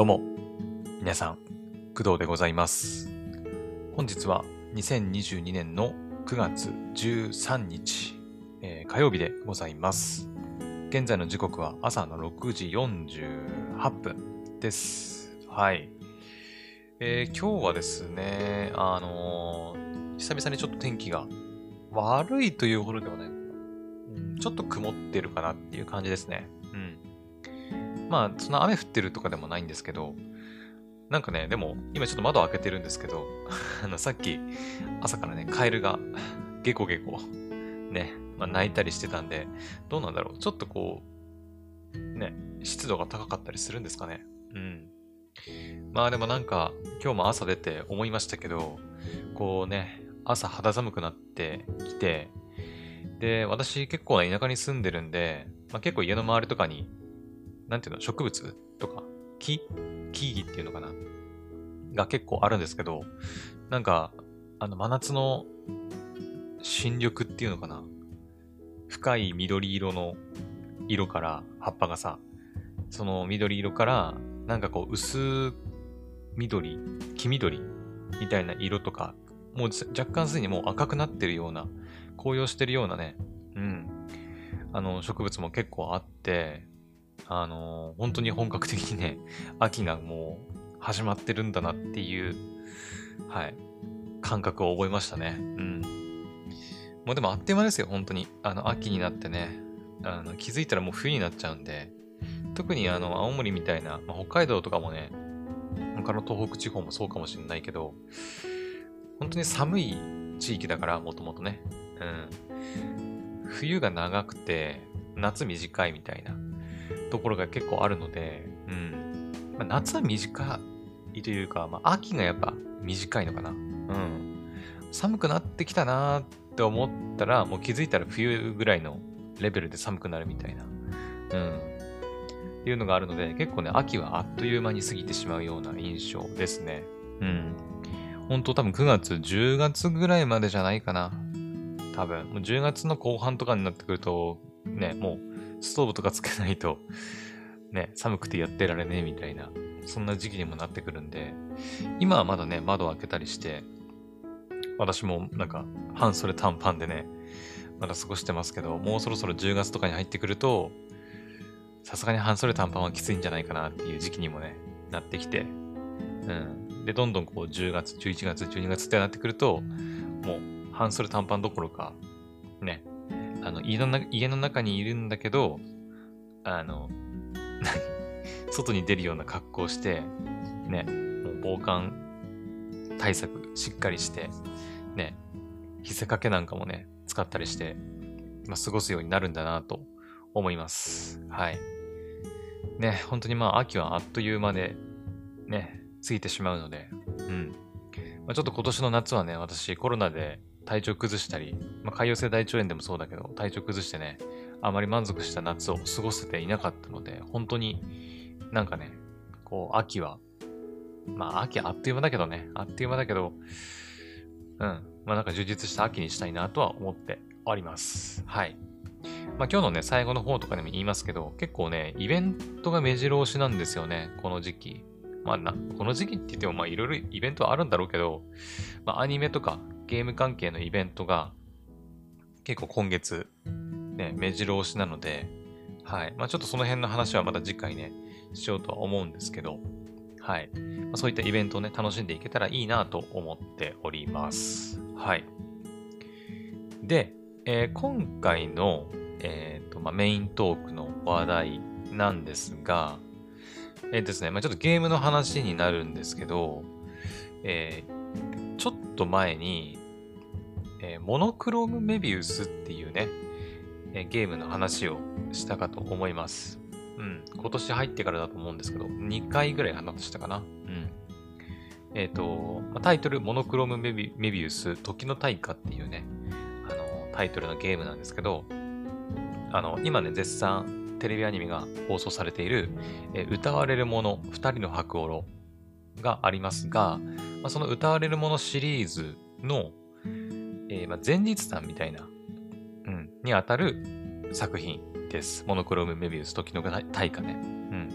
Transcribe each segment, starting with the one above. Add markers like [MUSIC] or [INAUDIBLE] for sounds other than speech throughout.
どうも、皆さん、工藤でございます。本日は2022年の9月13日、えー火曜日でございます。現在の時刻は朝の6時48分です。はい。えー今日はですね、あのー久々にちょっと天気が悪いというほどではない、ちょっと曇ってるかなっていう感じですね。まあ、その雨降ってるとかでもないんですけど、なんかね、でも、今ちょっと窓開けてるんですけど、[LAUGHS] あの、さっき、朝からね、カエルが、ゲコゲコ、ね、まあ、泣いたりしてたんで、どうなんだろう。ちょっとこう、ね、湿度が高かったりするんですかね。うん。まあでもなんか、今日も朝出て思いましたけど、こうね、朝肌寒くなってきて、で、私結構ね田舎に住んでるんで、まあ、結構家の周りとかに、なんていうの、植物とか、木木々っていうのかなが結構あるんですけど、なんか、あの、真夏の新緑っていうのかな深い緑色の色から、葉っぱがさ、その緑色から、なんかこう、薄緑、黄緑みたいな色とか、もう若干すでにもう赤くなってるような、紅葉してるようなね、うん、あの、植物も結構あって、あの本当に本格的にね、秋がもう始まってるんだなっていう、はい、感覚を覚えましたね。うん。もうでもあっという間ですよ、本当に。あの、秋になってね、あの気づいたらもう冬になっちゃうんで、特にあの、青森みたいな、まあ、北海道とかもね、他の東北地方もそうかもしれないけど、本当に寒い地域だから、もともとね。うん。冬が長くて、夏短いみたいなところが結構あるので、うん。まあ、夏は短いというか、まあ、秋がやっぱ短いのかな。うん。寒くなってきたなーって思ったら、もう気づいたら冬ぐらいのレベルで寒くなるみたいな。うん。っていうのがあるので、結構ね、秋はあっという間に過ぎてしまうような印象ですね。うん。本当多分9月、10月ぐらいまでじゃないかな。多分。もう10月の後半とかになってくると、ね、もうストーブとかつけないと、[LAUGHS] ね、寒くてやってられねえみたいな、そんな時期にもなってくるんで、今はまだね、窓を開けたりして、私もなんか半袖短パンでね、まだ過ごしてますけど、もうそろそろ10月とかに入ってくると、さすがに半袖短パンはきついんじゃないかなっていう時期にもね、なってきて、うん。で、どんどんこう10月、11月、12月ってなってくると、もう半袖短パンどころか、ね、あの家のな家の中にいるんだけど、あの、[LAUGHS] 外に出るような格好をして、ね、もう防寒対策しっかりして、ね、日せかけなんかもね、使ったりして、まあ、過ごすようになるんだなと思います。はい。ね、本当にまあ秋はあっという間で、ね、過ぎてしまうので、うん。まあ、ちょっと今年の夏はね、私コロナで体調崩したり、まあ、潰瘍性大腸炎でもそうだけど、体調崩してね、あまり満足した夏を過ごせていなかったので、本当になんかね、こう、秋は、まあ秋あっという間だけどね、あっという間だけど、うん、まあなんか充実した秋にしたいなとは思っております。はい。まあ今日のね、最後の方とかでも言いますけど、結構ね、イベントが目白押しなんですよね、この時期。まあな、この時期って言ってもまあいろいろイベントはあるんだろうけど、まあアニメとかゲーム関係のイベントが結構今月ね、目白押しなので、はい。まあちょっとその辺の話はまた次回ね、しようとは思うんですけど、はい。まあ、そういったイベントをね、楽しんでいけたらいいなと思っております。はい。で、えー今回の、えーとまあ、メイントークの話題なんですが、えーですね、まあ、ちょっとゲームの話になるんですけど、えーちょっと前に、えーモノクロームメビウスっていうね、えーゲームの話をしたかと思います。うん。今年入ってからだと思うんですけど、2回ぐらい話したかな。うん。えっ、と、タイトル、モノクロームメビメビウス、時の大化っていうね、あの、タイトルのゲームなんですけど、あの、今ね、絶賛テレビアニメが放送されている、えー歌われるもの、二人の白オロがありますが、まあ、その歌われるものシリーズの、えーまあ、前日談みたいな、うん、にあたる作品です。モノクロームメビウス、時の大化ね。うん。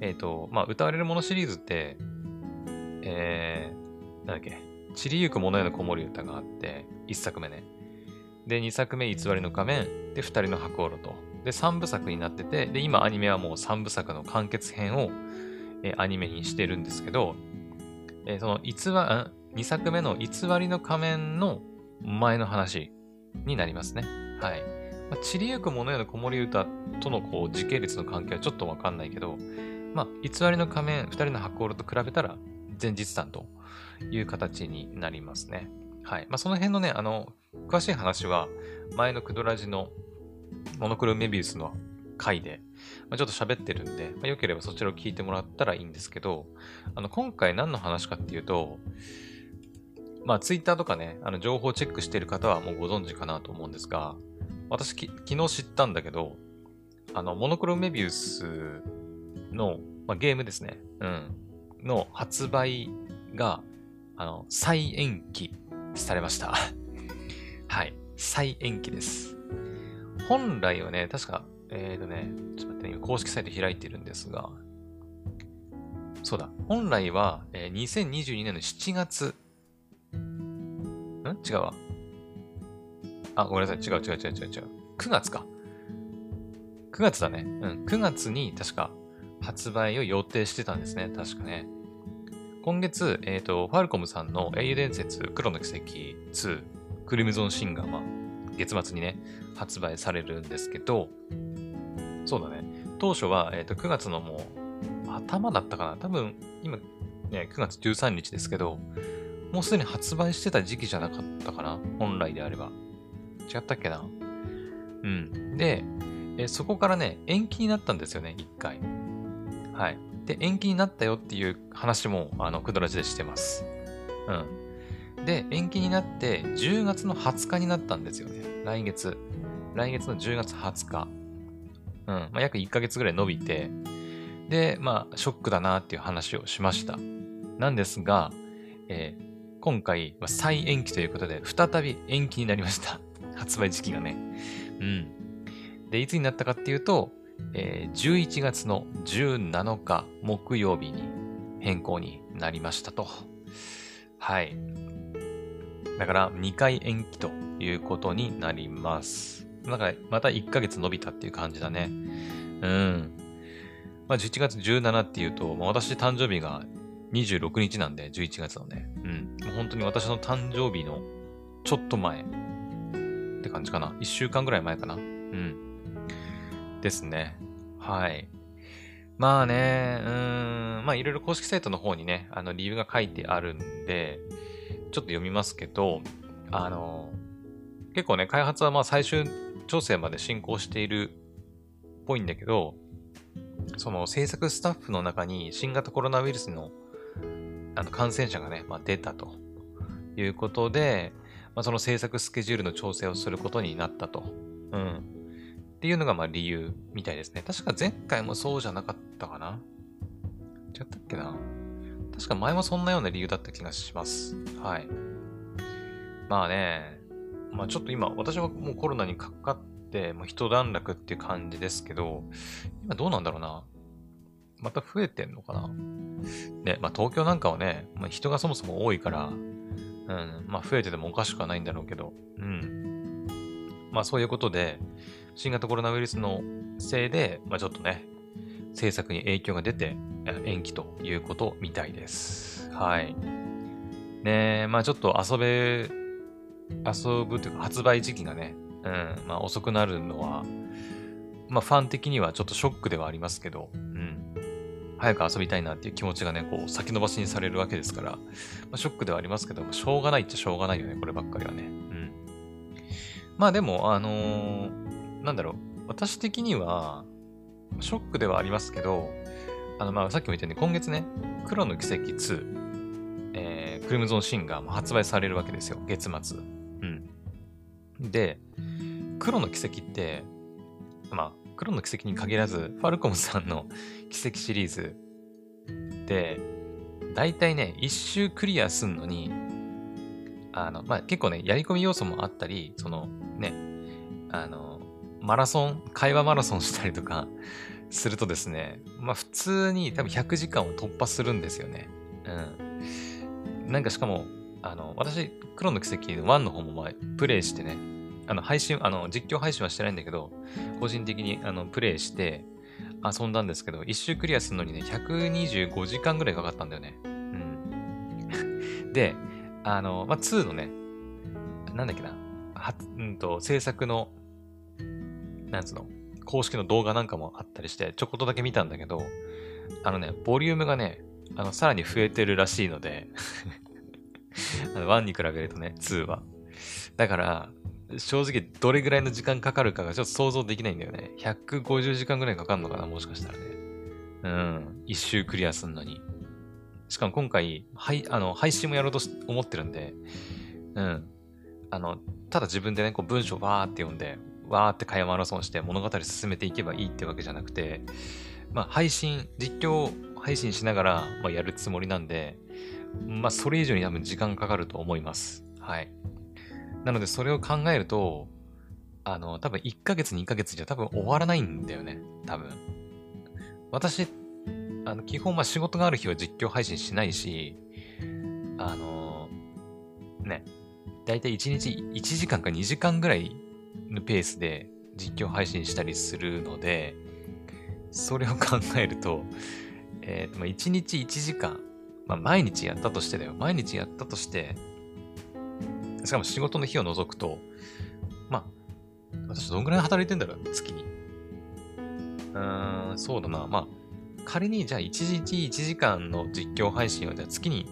えっ、と、まあ、歌われるものシリーズって、えー、なんだっけ、散りゆく者への子守歌があって、1作目ね。で、2作目、偽りの仮面。で、2人の白オロと。で、3部作になってて、で、今アニメはもう3部作の完結編を、えー、アニメにしてるんですけど、えー、その偽2作目の偽りの仮面の前の話になりますね。はい。まあ、散りゆく者への子守歌とのこう時系列の関係はちょっとわかんないけど、まあ、偽りの仮面、2人の白オロと比べたら前日談という形になりますね。はい。まあ、その辺のね、あの、詳しい話は、前のクドラジのモノクロメビウスの回で、まあ、ちょっと喋ってるんで、まあ、よければそちらを聞いてもらったらいいんですけど、あの、今回何の話かっていうと、まあ、ツイッターとかね、あの、情報チェックしている方はもうご存知かなと思うんですが、私き昨日知ったんだけど、あの、モノクロメビウスの、まあ、ゲームですね。うん。の発売が、あの、再延期されました。[LAUGHS] はい。再延期です。本来はね、確か、えっ、ー、とね、ちょっと待って、公式サイト開いてるんですが、そうだ。本来は、えー、2022年の7月、ん？違うわ。あ、ごめんなさい。違う違う違う違う違う。9月か。9月だね。うん。9月に確か発売を予定してたんですね。確かね。今月、えっ、ー、と、ファルコムさんの英雄伝説黒の奇跡2クリムゾンシンガーは月末にね、発売されるんですけど、そうだね。当初は、えっ、ー、と、9月のもう、頭だったかな多分、今、ね、9月13日ですけど、もうすでに発売してた時期じゃなかったかな？本来であれば。違ったっけな？うん。で、えそこからね、延期になったんですよね、一回。はい。で、延期になったよっていう話も、あの、クドラジでしてます。うん。で、延期になって、10月の20日になったんですよね。来月。来月の10月20日。うん。まあ、約1ヶ月ぐらい伸びて、で、まあ、ショックだなっていう話をしました。なんですが、えー、今回は再延期ということで、再び延期になりました。[LAUGHS] 発売時期がね。うん。で、いつになったかっていうと、えー、11月の17日木曜日に変更になりましたと。はい。だから2回延期ということになります。だかまた1ヶ月伸びたっていう感じだね。うん。まあ、11月17っていうと、まあ、私誕生日が26日なんで、11月のね。うん。もう本当に私の誕生日のちょっと前って感じかな。1週間ぐらい前かな。うん。ですね。はい。まあね、うーん、まあいろいろ公式サイトの方にね、あの理由が書いてあるんで、ちょっと読みますけど、あの、結構ね、開発はまあ最終調整まで進行しているっぽいんだけど、その制作スタッフの中に新型コロナウイルスのあの感染者がね、まあ、出たということで、まあ、その制作スケジュールの調整をすることになったと。うん。っていうのがまあ理由みたいですね。確か前回もそうじゃなかったかな違ったっけな確か前もそんなような理由だった気がします。はい。まあね、まあちょっと今、私はもうコロナにかかって、もう一段落っていう感じですけど、今どうなんだろうな。また増えてんのかな？ね、まあ東京なんかはね、まあ、人がそもそも多いから、うん、まあ増えててもおかしくはないんだろうけど、うん。まあそういうことで、新型コロナウイルスのせいで、まあ、ちょっとね、制作に影響が出て延期ということみたいです。はい。ねまあちょっと遊べ、遊ぶというか発売時期がね、うん、まあ遅くなるのは、まあファン的にはちょっとショックではありますけど、うん。早く遊びたいなっていう気持ちがね、こう先延ばしにされるわけですから、まあ、ショックではありますけども、しょうがないっちゃしょうがないよね、こればっかりはね。うん。まあでも、あのーなんだろう、私的には、ショックではありますけど、あの、まあ、さっきも言ったように、今月ね、黒の奇跡2、えー、クリムゾンシンガーも発売されるわけですよ、月末。うん。で、黒の奇跡って、まあ、黒の奇跡に限らず、ファルコムさんの奇跡シリーズで、だいたいね、一周クリアすんのに、あの、まあ、結構ね、やり込み要素もあったり、その、ね、あの、マラソン、会話マラソンしたりとか、するとですね、まあ普通に多分100時間を突破するんですよね。うん。なんかしかも、あの、私、黒の奇跡の1の方もまあプレイしてね、あの、配信、あの、実況配信はしてないんだけど、個人的にあのプレイして遊んだんですけど、一周クリアするのにね、125時間ぐらいかかったんだよね。うん。[LAUGHS] で、あの、まあ、2のね、なんだっけな、は、うんと、制作の、なんつうの、公式の動画なんかもあったりして、ちょこっとだけ見たんだけど、あのね、ボリュームがね、あの、さらに増えてるらしいので [LAUGHS] あの、1に比べるとね、2は。だから、正直どれぐらいの時間かかるかがちょっと想像できないんだよね。150時間ぐらいかかるのかなもしかしたらね。うん。一周クリアすんのに。しかも今回、はい、あの、配信もやろうと思ってるんで、うん。あの、ただ自分でね、こう文章わーって読んで、わーって会話マラソンして物語進めていけばいいってわけじゃなくて、まあ、配信、実況配信しながら、まあ、やるつもりなんで、まあ、それ以上に多分時間かかると思います。はい。なので、それを考えると、あの、多分1ヶ月2ヶ月じゃ多分終わらないんだよね。多分。私、あの、基本、まあ仕事がある日は実況配信しないし、あの、ね、だいたい1日1時間か2時間ぐらいのペースで実況配信したりするので、それを考えると、えっ、ー、と、ま1日1時間、まあ毎日やったとしてだよ。毎日やったとして、しかも仕事の日を除くと、まあ、私どんぐらい働いてんだろう月に。うーん、そうだな。まあ、仮にじゃあ1日1時間の実況配信をじゃあ月に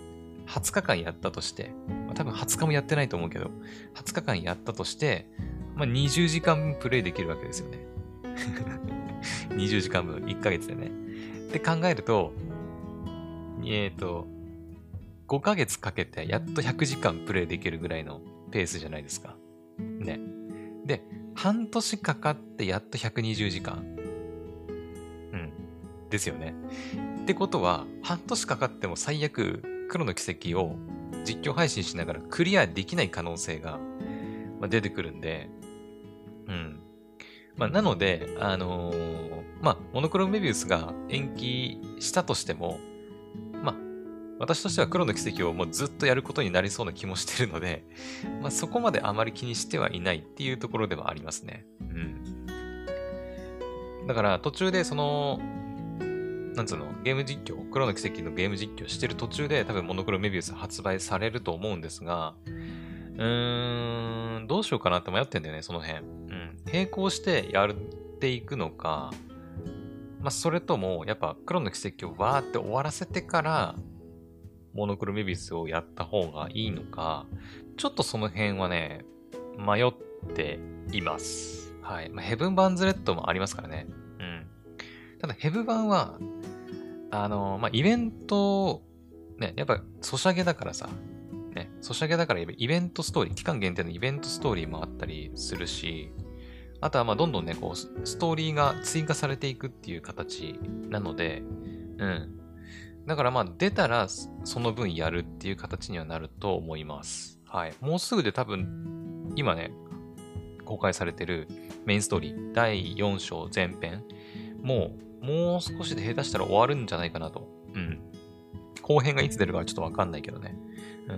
20日間やったとして、まあ、多分20日もやってないと思うけど、20日間やったとして、まあ、20時間プレイできるわけですよね。[LAUGHS] 20時間分、1ヶ月でね。って考えると、えっ、ー、と、5ヶ月かけてやっと100時間プレイできるぐらいのペースじゃないですか。ね。で、半年かかってやっと120時間。うん。ですよね。ってことは、半年かかっても最悪、黒の奇跡を実況配信しながらクリアできない可能性が出てくるんで、うん。まあ、なので、あのー、まあ、モノクロムメビウスが延期したとしても、私としては黒の奇跡をもうずっとやることになりそうな気もしてるので、[LAUGHS] まあ、そこまであまり気にしてはいないっていうところではありますね。うん。だから途中でその、なんつうの、ゲーム実況、黒の奇跡のゲーム実況してる途中で多分モノクロメビウス発売されると思うんですが、うーん、どうしようかなって迷ってんだよね、その辺。うん。並行してやっていくのか、まあ、それとも、やっぱ黒の奇跡をわーって終わらせてから、モノクロメビスをやった方がいいのか、ちょっとその辺はね、迷っています。はい。まあ、ヘブン・バンズ・レッドもありますからね。うん。ただ、ヘブ版は、あの、まあ、イベント、ね、やっぱ、ソシャゲだからさ、ね、ソシャゲだからイベントストーリー、期間限定のイベントストーリーもあったりするし、あとはまどんどんね、こう、ストーリーが追加されていくっていう形なので、うん。だからまあ出たらその分やるっていう形にはなると思います。はい。もうすぐで多分、今ね、公開されてるメインストーリー、第4章前編、もう、もう少しで下手したら終わるんじゃないかなと。うん。後編がいつ出るかはちょっとわかんないけどね。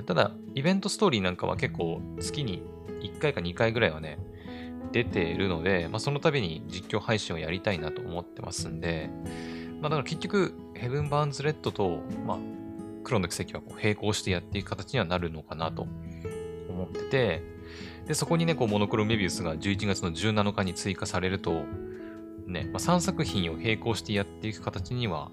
ただ、イベントストーリーなんかは結構月に1回か2回ぐらいはね、出ているので、まあ、その度に実況配信をやりたいなと思ってますんで、まあ、だから結局、ヘブン・バーンズ・レッドと、まあ、黎の軌跡はこう並行してやっていく形にはなるのかなと思ってて、で、そこにね、こう、モノクロメビウスが11月の17日に追加されると、ね、まあ、3作品を並行してやっていく形には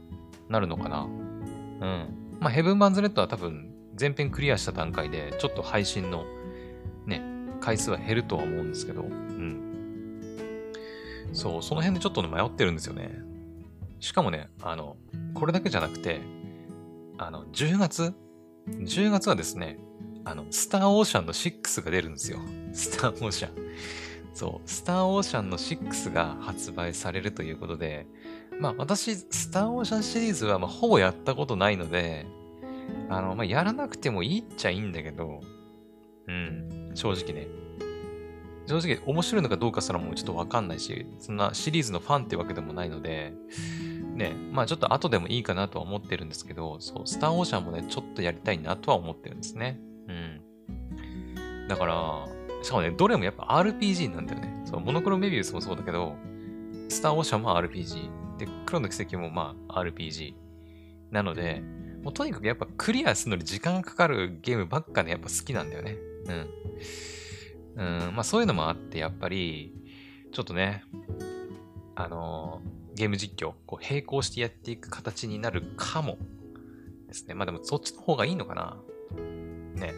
なるのかな。うん。まあ、ヘブン・バーンズ・レッドは多分、前編クリアした段階で、ちょっと配信の、ね、回数は減るとは思うんですけど、うん。そう、その辺でちょっと、迷ってるんですよね。しかもね、あの、これだけじゃなくて、あの、10月 ?10 月はですね、あの、スターオーシャンの6が出るんですよ。[LAUGHS] スターオーシャン。そう、スターオーシャンの6が発売されるということで、まあ私、スターオーシャンシリーズはまあほぼやったことないので、あの、まあやらなくてもいいっちゃいいんだけど、うん、正直ね。正直面白いのかどうかすらもうちょっとわかんないし、そんなシリーズのファンってわけでもないので、ね、まあちょっと後でもいいかなとは思ってるんですけど、そう、スターオーシャンもね、ちょっとやりたいなとは思ってるんですね。うん。だから、しかもね、どれもやっぱ RPG なんだよね。そう、モノクロメビウスもそうだけど、スターオーシャンも RPG。で、黒の奇跡もまあ RPG。なので、もうとにかくやっぱクリアするのに時間かかるゲームばっかね、やっぱ好きなんだよね。うん。うん、まあそういうのもあって、やっぱり、ちょっとね、あのー、ゲーム実況、こう並行してやっていく形になるかもですね。まあでもそっちの方がいいのかな。ね。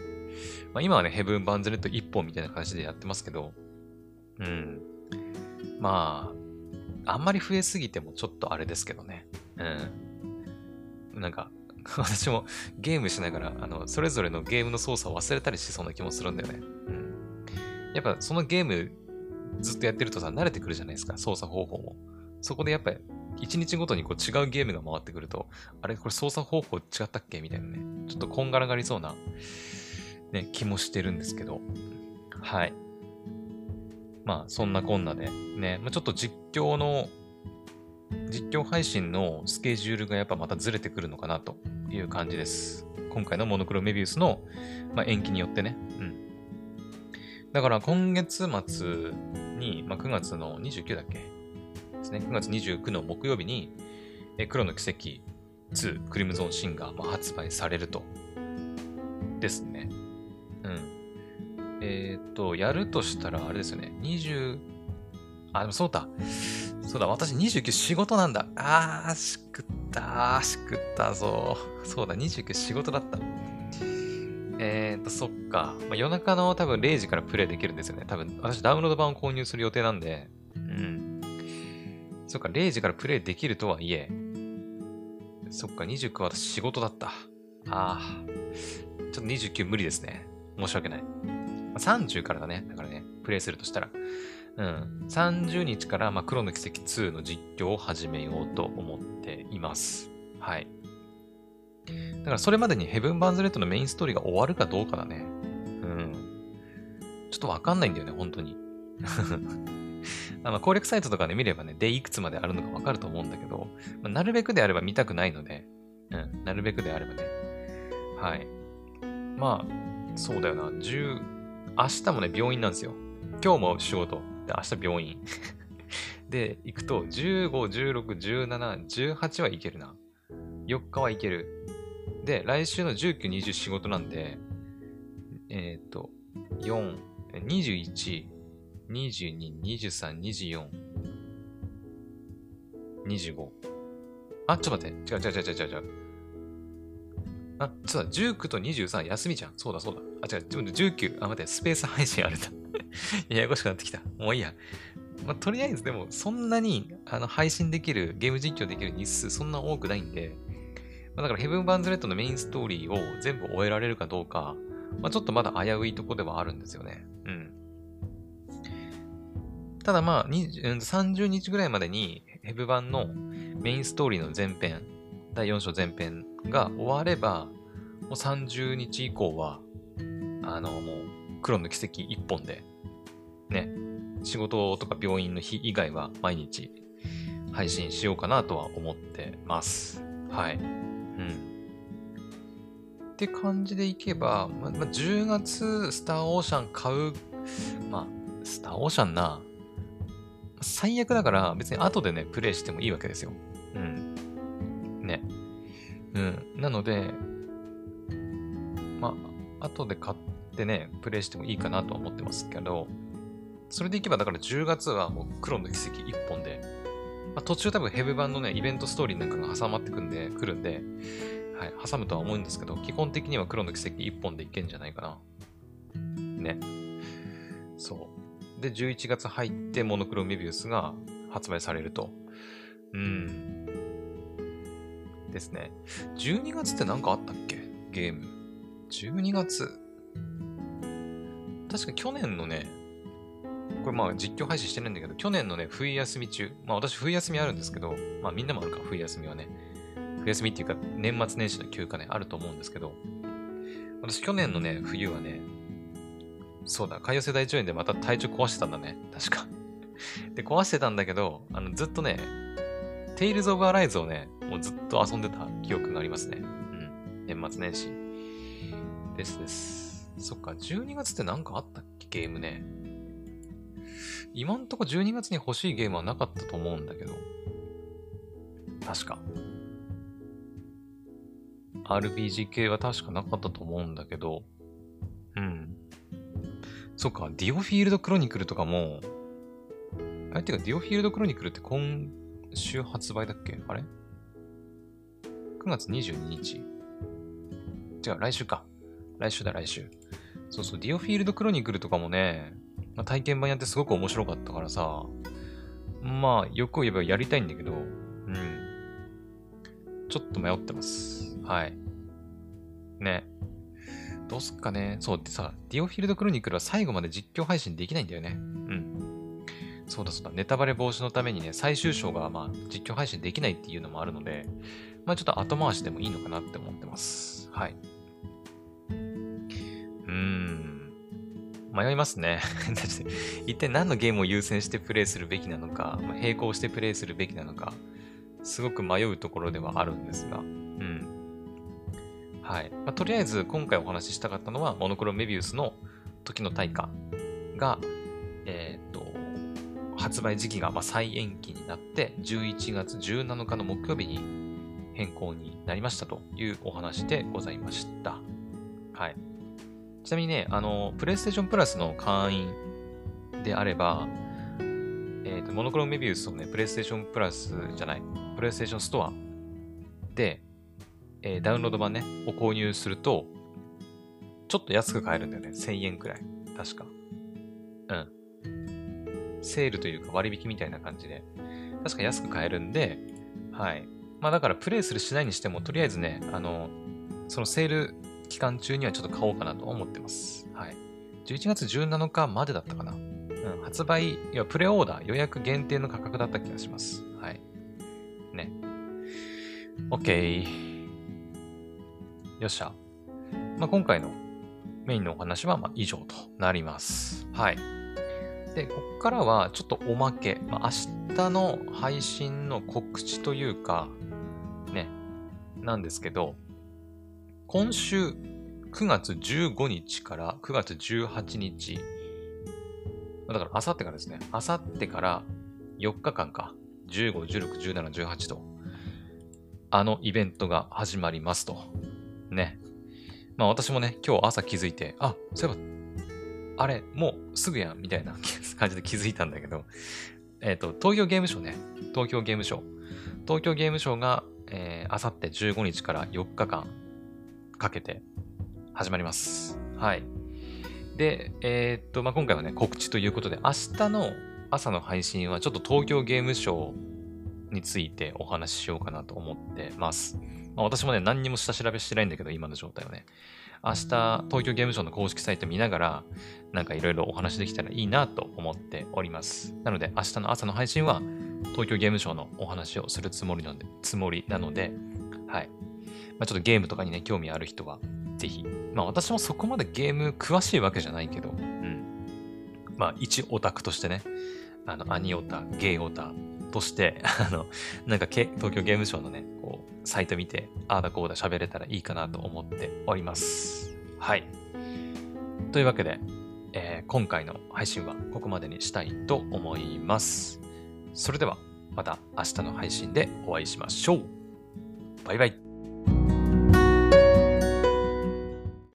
まあ今はね、ヘブン・バンズレット1本みたいな形でやってますけど、うん。まあ、あんまり増えすぎてもちょっとあれですけどね。うん。なんか、[LAUGHS] 私もゲームしながら、あの、それぞれのゲームの操作を忘れたりしそうな気もするんだよね。うん。やっぱそのゲームずっとやってるとさ、慣れてくるじゃないですか、操作方法も。そこでやっぱり、一日ごとにこう違うゲームが回ってくると、あれこれ操作方法違ったっけ？みたいなね。ちょっとこんがらがりそうな、ね、気もしてるんですけど。はい。まあ、そんなこんなで、ね、まあ、ちょっと実況の実況配信のスケジュールがやっぱまたずれてくるのかなという感じです。今回のモノクロメビウスの、まあ、延期によってね。うん。だから今月末に、まあ、9月の29だっけ？ですね。9月29の木曜日に、え黒の奇跡2クリムゾンシンが、まあ、発売されると。ですね。うん。えっ、と、やるとしたら、あれですよね。20、あ、でもそうだ。そうだ、私29仕事なんだ。あー、しくったー、しくったぞ。そうだ、29仕事だった。えーと、そっか。まあ、夜中の多分0時からプレイできるんですよね。多分、私ダウンロード版を購入する予定なんで、そっか、0時からプレイできるとはいえ、そっか、29は私仕事だった。ああ、ちょっと29無理ですね。申し訳ない。30からだね。だからね、プレイするとしたら。うん、30日から、まあ、黒の奇跡2の実況を始めようと思っています。はい。だからそれまでにヘブン・バンズ・レッドのメインストーリーが終わるかどうかだね。うん。ちょっとわかんないんだよね、本当に。あの攻略サイトとかで見ればね、でいくつまであるのかわかると思うんだけど、まあ、なるべくであれば見たくないので、うん、なるべくであればね。はい。まあ、そうだよな。10、明日もね、病院なんですよ。今日も仕事。で、明日病院。[LAUGHS] で、行くと、15、16、17、18はいけるな。4日はいける。で、来週の19、20仕事なんで、えっ、と、4、21、22、23、24、25。あ、ちょっと待って。違う違う違う違う違う。あ、そうだ、19と23休みじゃん。そうだそうだ。あ、違う、自分で19。あ、待って、スペース配信あれだ。[LAUGHS] ややこしくなってきた。もういいや。まあ、とりあえずでも、そんなにあの配信できる、ゲーム実況できる日数そんな多くないんで、まあ、だからヘブン・バンズ・レッドのメインストーリーを全部終えられるかどうか、まあ、ちょっとまだ危ういとこではあるんですよね。うん。ただまあ、30日ぐらいまでにヘブ版のメインストーリーの前編、第4章前編が終われば、もう30日以降は、あの、もう、黒の奇跡一本でね、仕事とか病院の日以外は毎日配信しようかなとは思ってます。はい。うん。って感じでいけば、ま、ま10月スターオーシャン買う、まあ、スターオーシャンな、最悪だから別に後でね、プレイしてもいいわけですよ。うん。ね。うん。なので、まあ、後で買ってね、プレイしてもいいかなとは思ってますけど、それでいけば、だから10月はもう黒の奇跡1本で、まあ、途中多分ヘブ版のね、イベントストーリーなんかが挟まってくんで、来るんで、はい、挟むとは思うんですけど、基本的には黒の奇跡1本でいけんじゃないかな。ね。そう。で、11月入ってモノクロメビウスが発売されると。うん。ですね。12月って何かあったっけ？ゲーム。12月。確か去年のね、これまあ実況配信してるんだけど、去年のね、冬休み中、まあ私冬休みあるんですけど、まあみんなもあるか、冬休みはね。冬休みっていうか、年末年始の休暇ね、あると思うんですけど、私去年のね、冬はね、そうだ、海洋世代1円でまた体調壊してたんだね。確か。[LAUGHS] で、壊してたんだけど、あの、ずっとね、テイルズ・オブ・アライズをね、もうずっと遊んでた記憶がありますね。うん。年末年始。ですです。そっか、12月って何かあったっけ？ゲームね。今んとこ12月に欲しいゲームはなかったと思うんだけど。確か。RPG 系は確かなかったと思うんだけど。うん。そっか、ディオフィールドクロニクルとかも、あれっていうか、ディオフィールドクロニクルって今週発売だっけ？あれ ?9 月22日。違う、来週か。来週だ、来週。そうそう、ディオフィールドクロニクルとかもね、まあ、体験版やってすごく面白かったからさ、まあ、よく言えばやりたいんだけど、うん。ちょっと迷ってます。はい。ね。どうすっかね。そう、でさ、ディオフィールドクロニクルは最後まで実況配信できないんだよね。うん。そうだそうだ。ネタバレ防止のためにね、最終章がまあ実況配信できないっていうのもあるので、まあちょっと後回しでもいいのかなって思ってます。はい。うーん。迷いますね。[LAUGHS] 一体何のゲームを優先してプレイするべきなのか、まあ、並行してプレイするべきなのか、すごく迷うところではあるんですが、うん。はい。まあ、とりあえず今回お話ししたかったのは、モノクロメビウスの時の対価が、えっ、ー、と、発売時期がま再延期になって、11月17日の木曜日に変更になりましたというお話でございました。はい。ちなみにね、あの、プレイステーションプラスの会員であれば、えっ、ー、と、モノクロメビウスをね、プレイステーションプラスじゃない、プレイステーションストアで、えー、ダウンロード版ね、を購入すると、ちょっと安く買えるんだよね。1000円くらい。確か。うん。セールというか割引みたいな感じで、確か安く買えるんで、はい。まあだからプレイするしないにしても、とりあえずね、あの、そのセール期間中にはちょっと買おうかなと思ってます。はい。11月17日までだったかな。うん、発売、いや、プレオーダー、予約限定の価格だった気がします。はい。ね。OK。よっしゃ。まあ、今回のメインのお話はま以上となります。はい。で、こっからはちょっとおまけ。まあ、明日の配信の告知というか、ね、なんですけど、今週9月15日から9月18日、だからあさってからですね、あさってから4日間か、15、16、17、18と、あのイベントが始まりますと。まあ私もね、今日朝気づいて、あ、そういえば、あれ、もうすぐやん、みたいな [LAUGHS] 感じで気づいたんだけど、えっ、ー、と、東京ゲームショウね。東京ゲームショウ。東京ゲームショウが、えー、あさって15日から4日間かけて始まります。はい。で、えっ、ー、と、まあ、今回はね、告知ということで、明日の朝の配信はちょっと東京ゲームショウについてお話ししようかなと思ってます。まあ、私もね、何にも下調べしてないんだけど、今の状態をね。明日、東京ゲームショウの公式サイト見ながら、なんかいろいろお話できたらいいなと思っております。なので、明日の朝の配信は、東京ゲームショウのお話をするつもりなので、つもりなので、はい。まあ、ちょっとゲームとかにね、興味ある人は、ぜひ。まあ、私もそこまでゲーム詳しいわけじゃないけど、うん。まあ、一オタクとしてね、あの、アニオタ、ゲイオタとして、[LAUGHS] あの、なんか東京ゲームショウのね、こう、サイト見て、ああだこうだ喋れたらいいかなと思っております。はい。というわけで、えー、今回の配信はここまでにしたいと思います。それでは、また明日の配信でお会いしましょう。バイバイ。